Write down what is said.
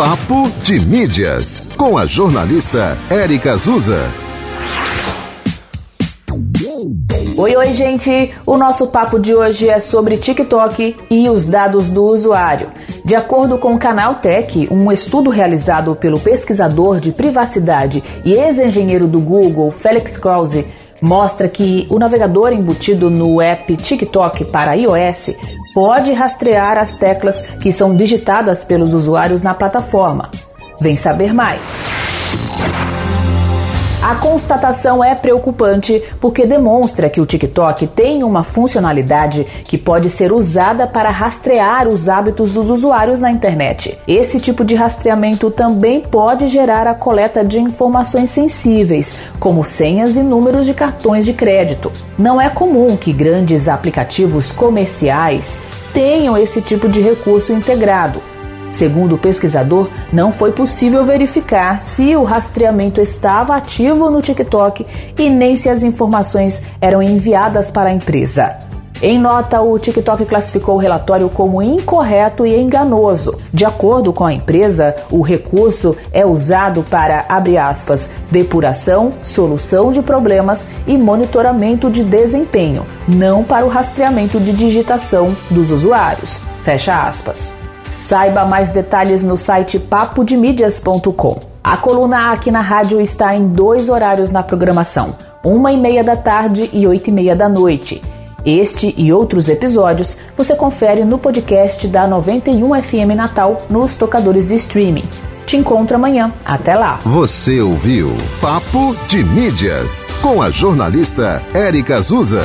Papo de Mídias, com a jornalista Érica Azusa. Oi, oi, gente! O nosso papo de hoje é sobre TikTok e os dados do usuário. De acordo com o canal Tech, um estudo realizado pelo pesquisador de privacidade e ex-engenheiro do Google, Felix Krause, mostra que o navegador embutido no app TikTok para iOS pode rastrear as teclas que são digitadas pelos usuários na plataforma. Vem saber mais! A constatação é preocupante porque demonstra que o TikTok tem uma funcionalidade que pode ser usada para rastrear os hábitos dos usuários na internet. Esse tipo de rastreamento também pode gerar a coleta de informações sensíveis, como senhas e números de cartões de crédito. Não é comum que grandes aplicativos comerciais tenham esse tipo de recurso integrado. Segundo o pesquisador, não foi possível verificar se o rastreamento estava ativo no TikTok e nem se as informações eram enviadas para a empresa. Em nota, o TikTok classificou o relatório como incorreto e enganoso. De acordo com a empresa, o recurso é usado para, abre aspas, depuração, solução de problemas e monitoramento de desempenho, não para o rastreamento de digitação dos usuários. Fecha aspas. Saiba mais detalhes no site papodemídias.com. A coluna aqui na rádio está em dois horários na programação, uma e meia da tarde e oito e meia da noite. Este e outros episódios você confere no podcast da 91 FM Natal nos tocadores de streaming. Te encontro amanhã. Até lá. Você ouviu Papo de Mídias com a jornalista Érica Azusa.